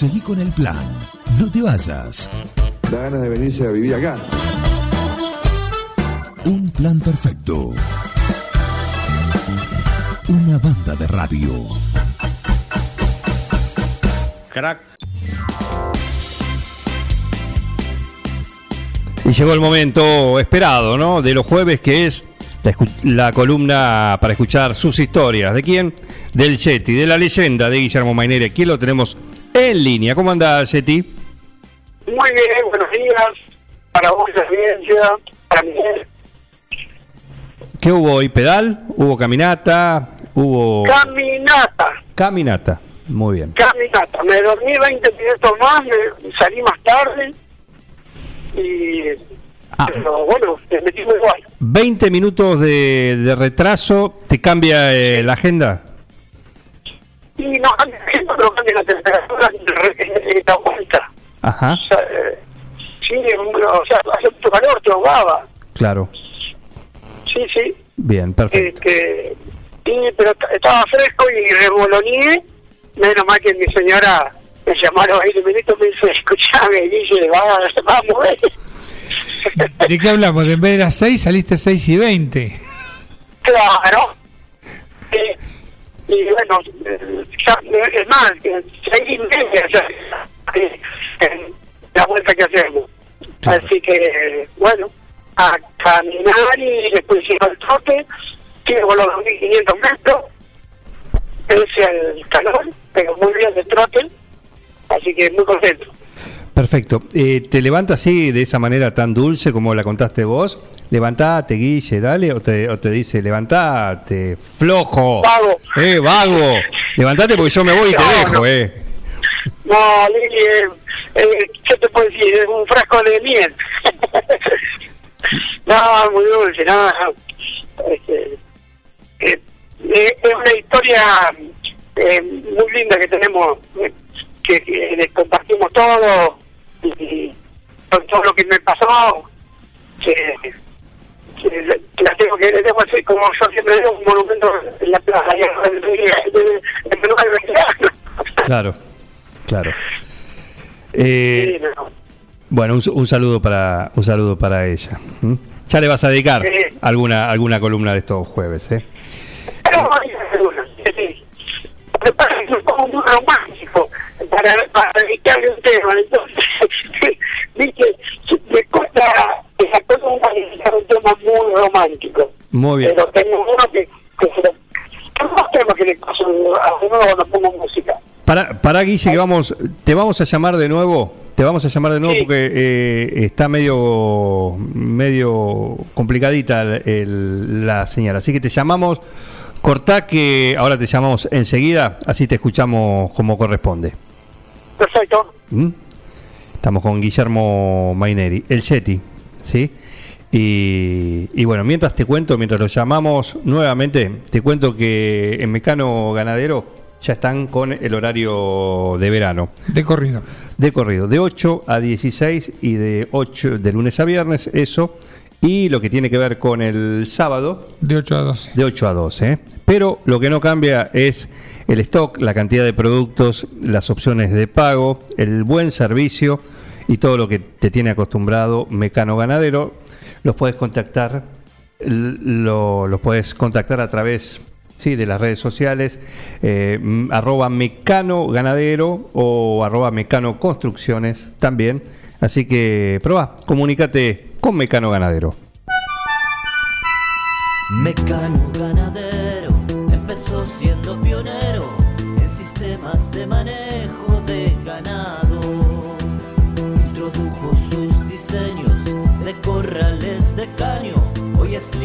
Seguí con el plan. No te vayas. Da ganas de venirse a vivir acá. Un plan perfecto. Una banda de radio. Crack. Y llegó el momento esperado, ¿no? De los jueves, que es la, columna para escuchar sus historias. ¿De quién? Del Yeti, de la leyenda de Guillermo Maineri. Aquí lo tenemos en línea. ¿Cómo anda, Yeti? Muy bien, buenos días. Para vos, la audiencia, para mí. ¿Qué hubo hoy? ¿Pedal? ¿Hubo caminata? ¿Hubo Caminata, caminata? Muy bien. caminata. Me dormí 20 minutos más, me salí más tarde. Y. Ah. Pero bueno, me metí muy igual. 20 minutos de, de retraso, ¿te cambia eh, la agenda? Y no cambia, no cambia la temperatura ni la vuelta. Ajá, O sea, eh, sí, o sea, hace mucho calor, te ahogaba. claro. Sí, sí. Bien, perfecto. Este, sí, pero estaba fresco y revoloneé. Menos mal que mi señora me llamó a los 20 minutos y me dice, escuchame, dice, vamos, vamos, eh". ¿De qué hablamos? De en vez de las 6 saliste 6 y 20. Claro. Eh, y bueno, ya, es más, seis y media eh, la vuelta que hacemos. Claro. Así que, bueno, a caminar y después hicimos el trote, llego a los 2.500 metros, pese al calor, pero muy bien de trote, así que muy contento. Perfecto. Eh, ¿Te levantas así, de esa manera tan dulce como la contaste vos? Levantate, Guille, dale, o te, o te dice, levantate, flojo. Vago. Eh, vago. Levantate porque yo me voy y te No, dejo, no. eh. No, Lili, eh, eh, ¿qué te puedo decir? Es un frasco de miel. no, muy dulce, no. Este, eh, eh, es una historia eh, muy linda que tenemos, que, que les compartimos todo y con todo lo que me pasó, que, que la- la tengo que le tengo así, como yo siempre digo, un monumento en la plaza. Claro, claro. Eh, Sí, no. Bueno, un, un saludo para un saludo para ella. ¿m? Ya le vas a dedicar Sí. alguna alguna columna de estos jueves, ¿eh? Pero sí. Muy romántico para, para dedicarle un tema. Entonces, viste, me cuesta esa cosa para dedicar un tema muy romántico. Muy bien. Pero tengo uno que, que se lo. Temas que le paso a uno cuando pongo música. Para, para Guille, que vamos, te vamos a llamar de nuevo. Te vamos a llamar de nuevo Sí. porque eh, está medio medio complicadita el- el- la señal. Así que te llamamos. Cortá que ahora te llamamos enseguida, así te escuchamos como corresponde. Perfecto. ¿Mm? Estamos con Guillermo Maineri, el Yeti, ¿sí? Y, y bueno, mientras te cuento, mientras lo llamamos nuevamente, te cuento que en Mecano Ganadero ya están con el horario de verano, De corrido. de corrido, de 8 a 16 y de 8 de lunes a viernes, eso, y lo que tiene que ver con el sábado, De 8 a 12. de 8 a 12. ¿eh? Pero lo que no cambia es el stock, la cantidad de productos, las opciones de pago, el buen servicio y todo lo que te tiene acostumbrado Mecano Ganadero. Los puedes contactar, lo, los puedes contactar a través sí, de las redes sociales, eh, arroba Mecano Ganadero o arroba Mecano Construcciones también. Así que probá, comunícate con Mecano Ganadero. Mecano ganadero empezó siendo pionero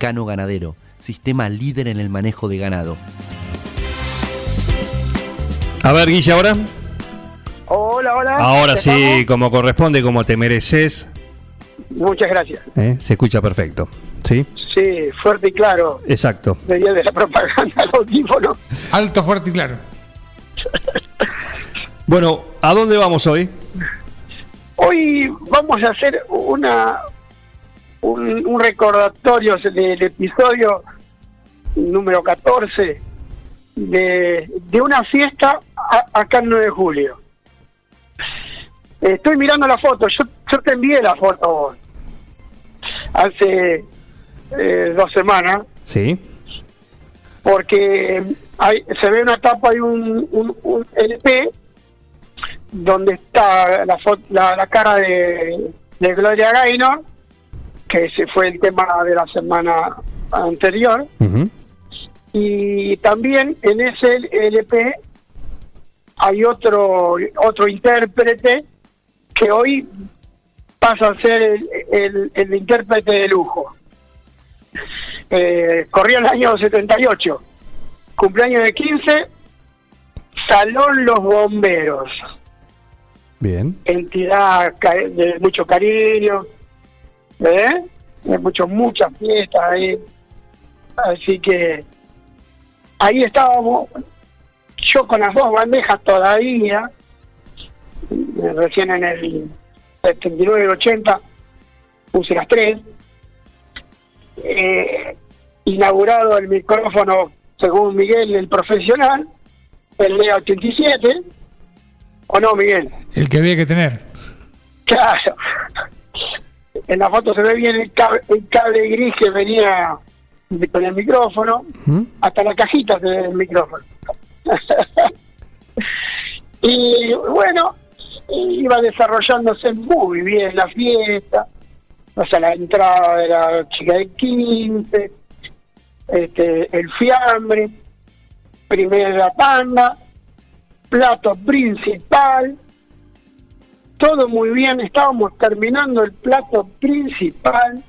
Mecano Ganadero, sistema líder en el manejo de ganado. A ver, Guilla, ahora. Hola, hola. Ahora sí, ¿Estamos? como corresponde, como te mereces, Muchas gracias. ¿eh? se escucha perfecto. ¿Sí? Sí, fuerte y claro. Exacto. Venía de la propaganda al audífono. Alto, fuerte y claro. Bueno, ¿a dónde vamos hoy? Hoy vamos a hacer una un, un recordatorio del episodio número 14 de, de una fiesta a- acá el 9 de julio. Estoy mirando la foto, yo, yo te envié la foto hace eh, dos semanas, Sí. porque hay, se ve una tapa y un, un, un LP donde está la, la, la cara de, de Gloria Gaynor, que ese fue el tema de la semana anterior, y también en ese LP hay otro otro intérprete que hoy pasa a ser el, el, el intérprete de lujo. Eh, corría el año 78, cumpleaños de 15, Salón Los Bomberos, Bien. entidad de mucho cariño, ¿eh? de mucho, muchas fiestas ahí. Así que ahí estábamos, yo con las dos bandejas todavía, recién en el 79 80 puse las tres, eh, inaugurado el micrófono según Miguel el profesional, el Lea 87, ¿o no Miguel? El que había que tener. Claro. En la foto se ve bien el cable, el cable gris que venía con el micrófono, Ujú. hasta la cajita del micrófono. y bueno, iba desarrollándose muy bien la fiesta, o sea, la entrada de la chica de 15, este, el fiambre, primera tanda, plato principal, todo muy bien, estábamos terminando el plato principal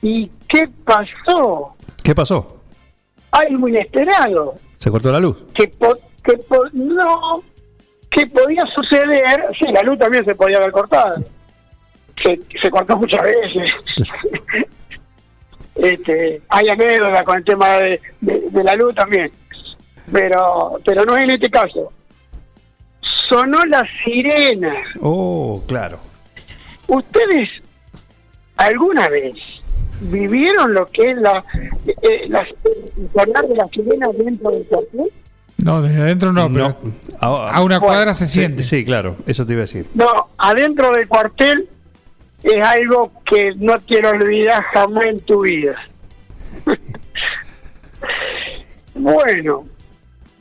y ¿qué pasó? ¿Qué pasó? Algo inesperado, ¿Se cortó la luz? que, po- que po- no, que podía suceder, sí, la luz también se podía haber cortado, se, se cortó muchas veces. este, hay anécdotas con el tema de, de- de la luz también, pero, pero no es en este caso. Sonó la sirena. Oh, claro. ¿Ustedes alguna vez vivieron lo que es la, eh, la sonar de la sirena dentro del cuartel? No, desde adentro no, pero a, a una Bueno, cuadra se sí, siente. sí, claro, eso te iba a decir. No, adentro del cuartel es algo que no quiero olvidar jamás en tu vida. bueno,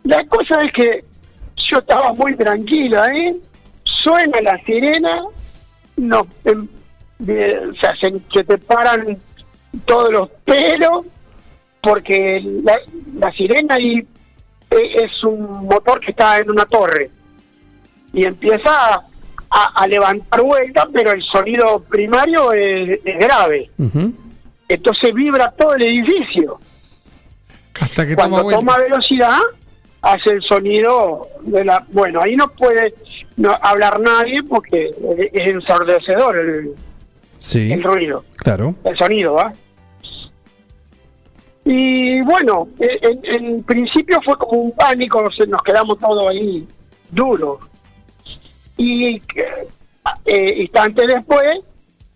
la cosa es que yo estaba muy tranquila, ¿eh? Suena la sirena, no, em, de- o sea, se, se te paran todos los pelos, porque la, la sirena ahí eh, es un motor que está en una torre y empieza a, levantar vueltas, pero el sonido primario es, es grave. Entonces vibra todo el edificio. Hasta que Cuando toma velocidad, hace el sonido de la... Bueno, ahí no puede no hablar nadie porque es ensordecedor el, Sí, el ruido, claro. el sonido, ¿va? Y bueno, en, en principio fue como un pánico, nos quedamos todos ahí duros. Y eh, instantes después,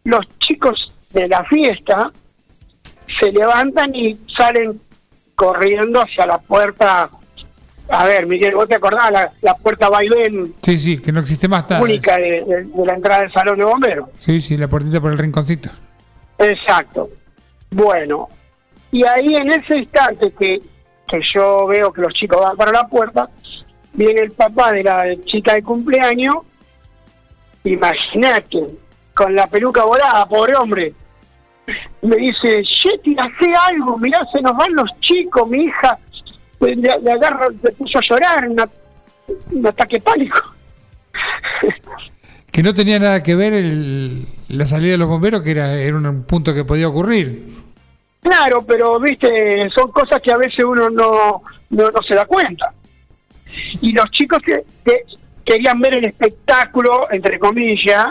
los chicos de la fiesta se levantan y salen corriendo hacia la puerta. A ver, Miguel, ¿vos te acordás? La, la puerta vaivén Sí, sí, que no existe más. está- única de, de- de la entrada del salón de bomberos. Sí, sí, la puertita por el rinconcito. Exacto. Bueno, y ahí en ese instante que, que yo veo que los chicos van para la puerta, viene el papá de la chica de cumpleaños, imagínate, con la peluca volada, pobre hombre, me dice, Yeti, hace algo, mirá, se nos van los chicos, mi hija, le, le agarra, se puso a llorar, una- un ataque pánico. Que no tenía nada que ver el- la salida de los bomberos, que era, era un punto que podía ocurrir. Claro, pero viste, son cosas que a veces uno no, no, no se da cuenta. y los chicos que, que querían ver el espectáculo, entre comillas,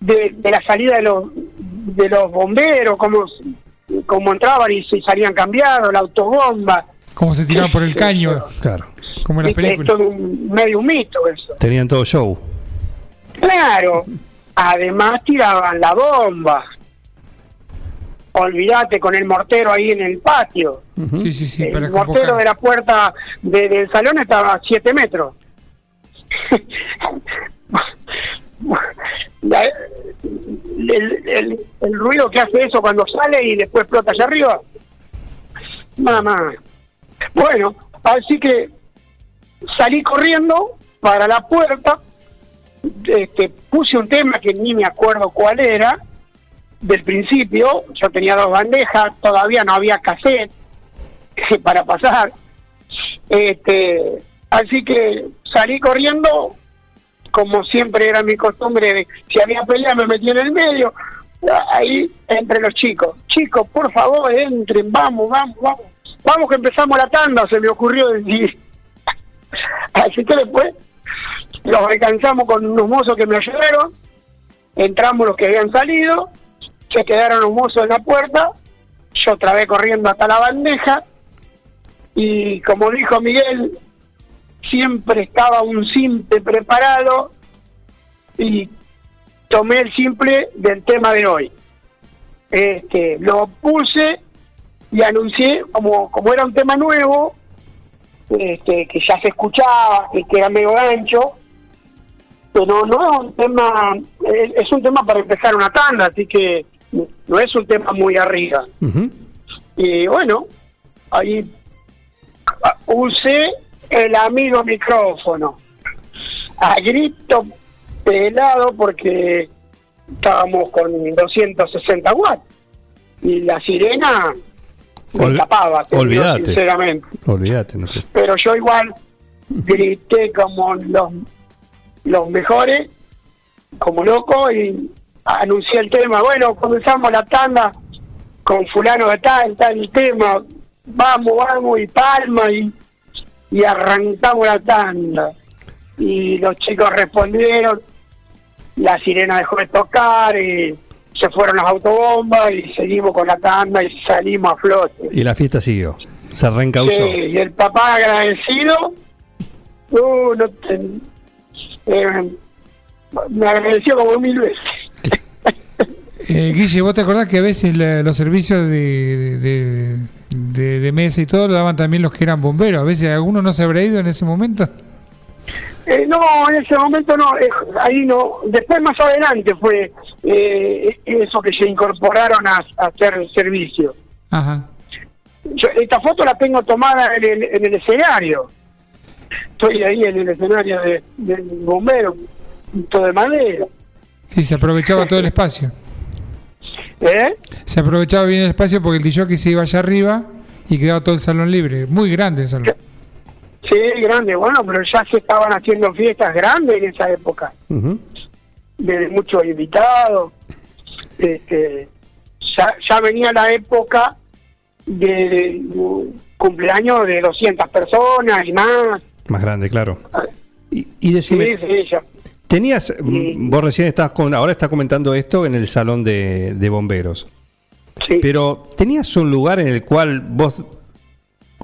de, de la salida de los de los bomberos, cómo, cómo entraban y se salían cambiados, la autobomba. Como se tiraban por el caño, Claro. como en las Es películas. todo un, medio un mito eso. Tenían todo show. Claro, además tiraban la bomba. Olvídate con el mortero ahí en el patio. Sí, sí, sí, para el mortero convocar. de la puerta de- del salón estaba a 7 metros. La- el, el- el ruido que hace eso cuando sale y después explota allá arriba. Mamá. Bueno, así que salí corriendo para la puerta, este, puse un tema que ni me acuerdo cuál era, del principio, yo tenía dos bandejas, todavía no había cassette para pasar, este, así que salí corriendo, como siempre era mi costumbre, si había pelea me metí en el medio, ahí entre los chicos, chicos, por favor, entren, vamos, vamos, vamos, vamos que empezamos la tanda, se me ocurrió decir. Así que después los alcanzamos con unos mozos que me ayudaron, entramos los que habían salido, se quedaron los mozos en la puerta, yo vez corriendo hasta la bandeja, y como dijo Miguel, siempre estaba un simple preparado y tomé el simple del tema de hoy. Este, lo puse y anuncié como, como era un tema nuevo, este, que ya se escuchaba, que, que era medio ancho, pero no es un tema, es, es un tema para empezar una tanda, así que no es un tema muy arriba. Y bueno, ahí ah, usé el amigo micrófono. A grito pelado porque estábamos con 260 watts. Y la sirena me Ol- digo olvídate. sinceramente. Olvídate, no te- Pero yo igual grité como los, los mejores, como loco, y anuncié el tema. Bueno, comenzamos la tanda con fulano de tal, tal tema. Vamos, vamos, y palma, y, y arrancamos la tanda. Y los chicos respondieron, la sirena dejó de tocar, y se fueron las autobombas, y seguimos con la tanda, y salimos a flote. Y la fiesta siguió. Se reencausó. Sí, y el papá agradecido, uh, no te- eh, me agradeció como mil veces. Eh, Guille, ¿vos te acordás que a veces la- los servicios de, de, de- de mesa y todo lo daban también los que eran bomberos? A veces alguno no se habrá ido en ese momento. Eh, no, en ese momento no, eh, ahí no. Después más adelante fue eh, eso que se incorporaron a, a hacer el servicio. Ajá. Yo, esta foto la tengo tomada en el, en el escenario. Estoy ahí en el escenario de- del bombero, todo de madera. Sí, se aprovechaba todo el espacio. ¿Eh? Se aprovechaba bien el espacio porque el DJ se iba allá arriba y quedaba todo el salón libre. Muy grande el salón. Sí, grande, bueno, pero ya se estaban haciendo fiestas grandes en esa época. De muchos invitados. Este, ya, ya venía la época de, de cumpleaños de 200 personas y más. Más grande, claro. Y, y Sí, decime, sí, ya. tenías, mm, vos recién estás con, ahora estás comentando esto en el salón de, de bomberos, Sí. pero tenías un lugar en el cual vos,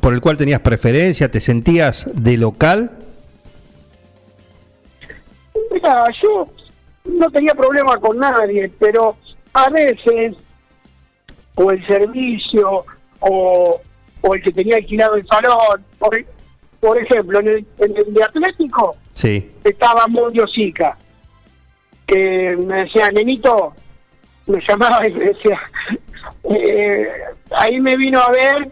por el cual tenías preferencia, te sentías de local. Mira, yo no tenía problema con nadie, pero a veces, o el servicio, o, o el que tenía alquilado el salón, por, por ejemplo, en el, en el de Atlético, Sí. estaba Mondio Sica, que me decía, nenito, me llamaba y me decía, eh, ahí me vino a ver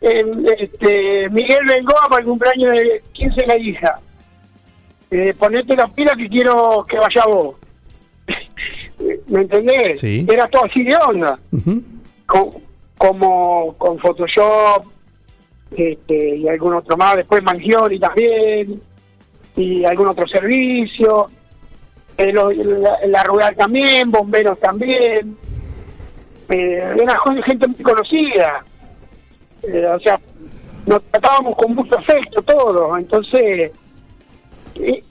este, Miguel Bengoa para el cumpleaños de 15 de la hija. Eh, ponete las pilas que quiero que vaya vos. ¿Me entendés? Sí. Era todo así de onda con, como con Photoshop este, y algún otro más, después Mangioni también, y algún otro servicio, eh, lo- la, la rural también, bomberos también, eh, era gente muy conocida, Eh, o sea, nos tratábamos con mucho afecto todos, entonces eh,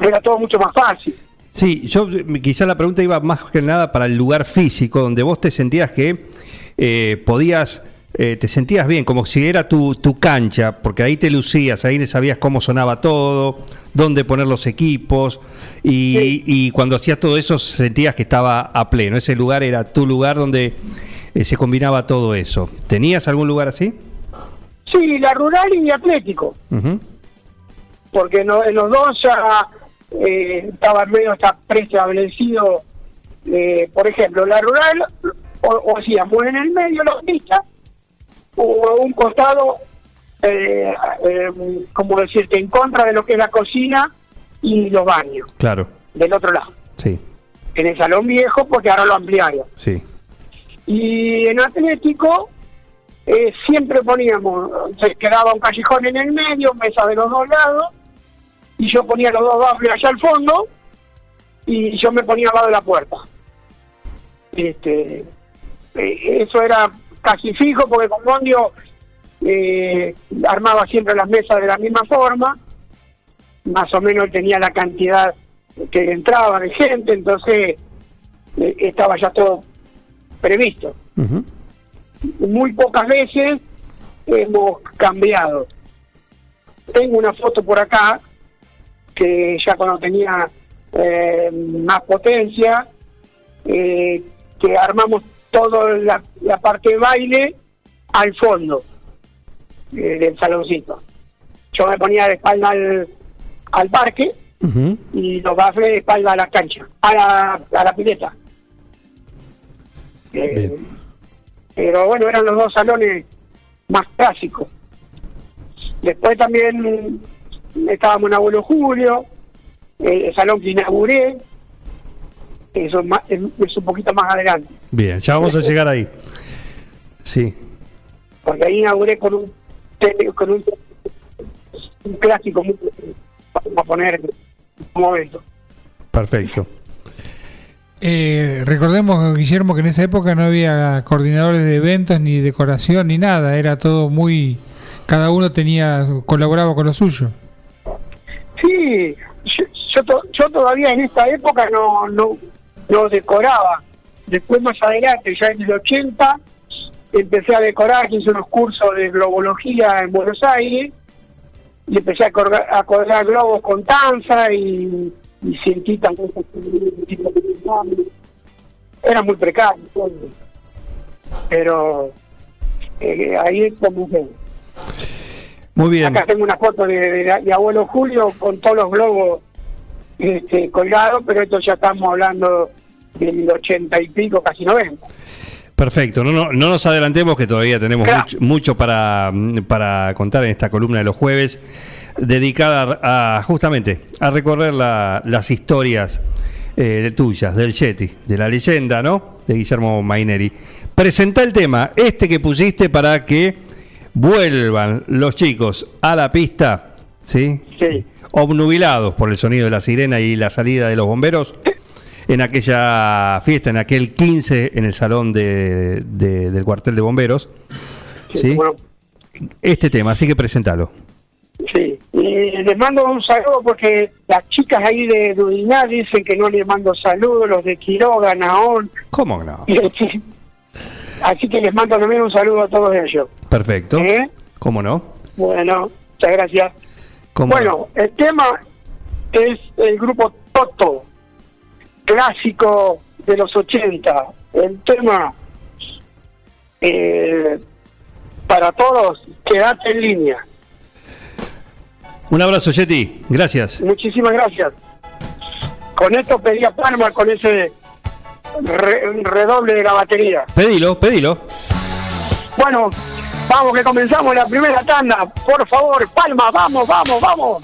era todo mucho más fácil. Sí, yo eh, quizá la pregunta iba más que nada para el lugar físico, donde vos te sentías que eh, podías, eh, te sentías bien, como si era tu, tu cancha, porque ahí te lucías, ahí sabías cómo sonaba todo, dónde poner los equipos, y, Sí. y cuando hacías todo eso sentías que estaba a pleno. Ese lugar era tu lugar donde eh, se combinaba todo eso. ¿Tenías algún lugar así? Sí, la rural y atlético, porque no- en los dos ya eh, estaba medio está preestablecido, eh, por ejemplo, la rural, o, hacíamos en el medio la pista, o un costado, eh, eh, como decirte, en contra de lo que es la cocina y los baños, Claro, del otro lado, sí, en el salón viejo, porque ahora lo ampliaron. sí. Y en Atlético eh, siempre poníamos, se quedaba un callejón en el medio, mesa de los dos lados, y yo ponía los dos bafles allá al fondo, y yo me ponía al lado de la puerta. Este, eh, eso era casi fijo, porque con Mondio eh, armaba siempre las mesas de la misma forma, más o menos tenía la cantidad que entraba de gente, entonces eh, estaba ya todo previsto. Muy pocas veces hemos cambiado. Tengo una foto por acá que ya cuando tenía eh, más potencia, eh, que armamos toda la, la parte de baile al fondo eh, del saloncito. Yo me ponía de espalda al, al parque Ujú. y los bafles de espalda a la cancha, a la, a la pileta. Eh, pero bueno, eran los dos salones más clásicos. Después también estábamos en Abuelo Julio, eh, el salón que inauguré, eso es, más- es- es un poquito más adelante, Bien, ya vamos a llegar ahí. Sí, porque ahí inauguré con un tele- con un, un clásico muy, vamos a poner en un momento. perfecto. Eh, recordemos, Guillermo, que en esa época no había coordinadores de eventos, ni decoración, ni nada. Era todo muy. Cada uno tenía colaboraba con lo suyo. Sí, yo, yo, to- yo todavía en esta época no, no, no decoraba. Después más adelante, ya en el 80, empecé a decorar, hice unos cursos de globología en Buenos Aires y empecé a, colgar- a colgar globos con tanza y, y sentí también era muy precario todo. pero eh, ahí comencé Muy bien. Acá tengo una foto de, de- de abuelo Julio con todos los globos este, colgados, pero esto ya estamos hablando del ochenta y pico, casi noventa. Perfecto, no, no, no nos adelantemos que todavía tenemos Claro. mucho, mucho para, para contar en esta columna de los jueves, dedicada a justamente a recorrer la- las historias eh, tuyas, del Yeti, de la leyenda, ¿no? De Guillermo Maineri. Presenta el tema, este que pusiste para que vuelvan los chicos a la pista, ¿sí? Sí. Obnubilados por el sonido de la sirena y la salida de los bomberos en aquella fiesta, en aquel 15 en el salón de, de- del cuartel de bomberos. ¿sí? Bueno, Este tema, así que presentalo. Y les mando un saludo porque las chicas ahí de Dudiná dicen que no les mando saludos, los de Quiroga, Naón. ¿Cómo no? así- que les mando también un saludo a todos ellos. Perfecto. ¿Eh? ¿Cómo no? Bueno, muchas gracias. ¿Cómo Bueno, el tema es el grupo Toto, clásico de los 80. El tema, eh, para todos, quédate en línea. Un abrazo, Yeti. Gracias. Muchísimas gracias. Con esto pedía Palma con ese re- redoble de la batería. Pedilo, pedilo. Bueno, vamos que comenzamos la primera tanda. Por favor, Palma, vamos, vamos, vamos.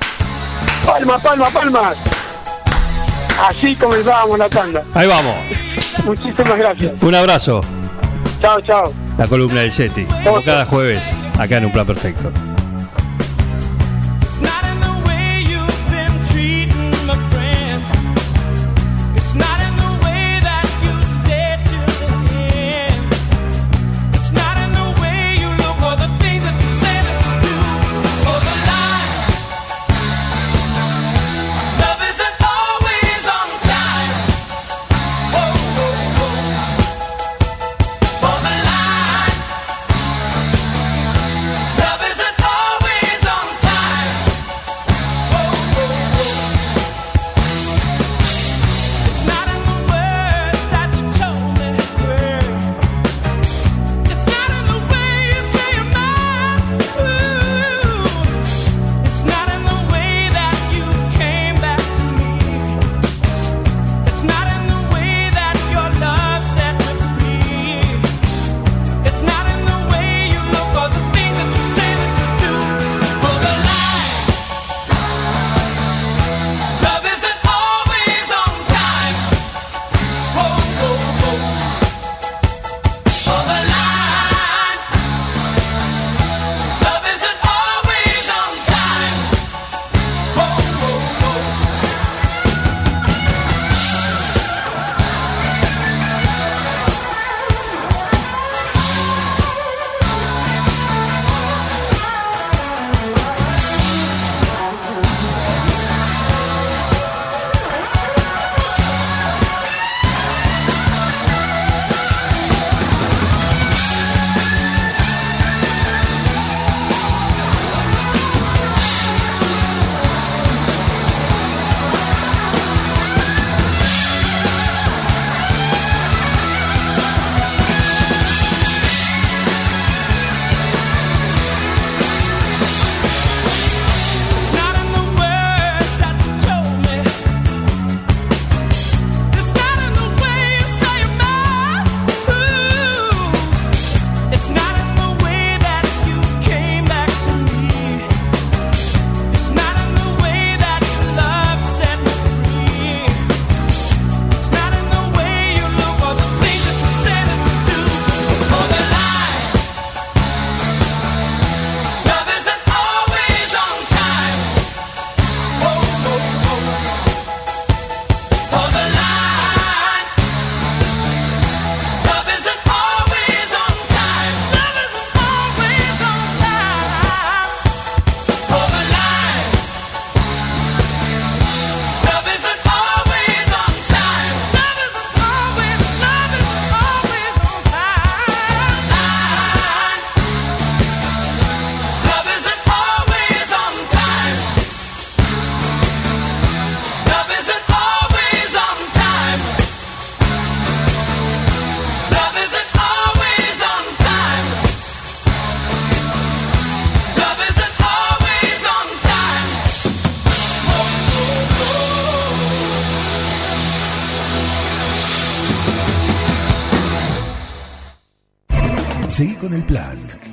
Palma, palma, palma. Así comenzábamos la tanda. Ahí vamos. Muchísimas gracias. Un abrazo. Chao, chao. La columna del Yeti. Como cada jueves, acá en Un Plan Perfecto.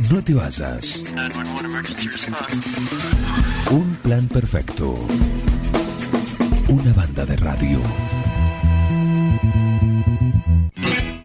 No te vayas. Un plan perfecto. Una banda de radio.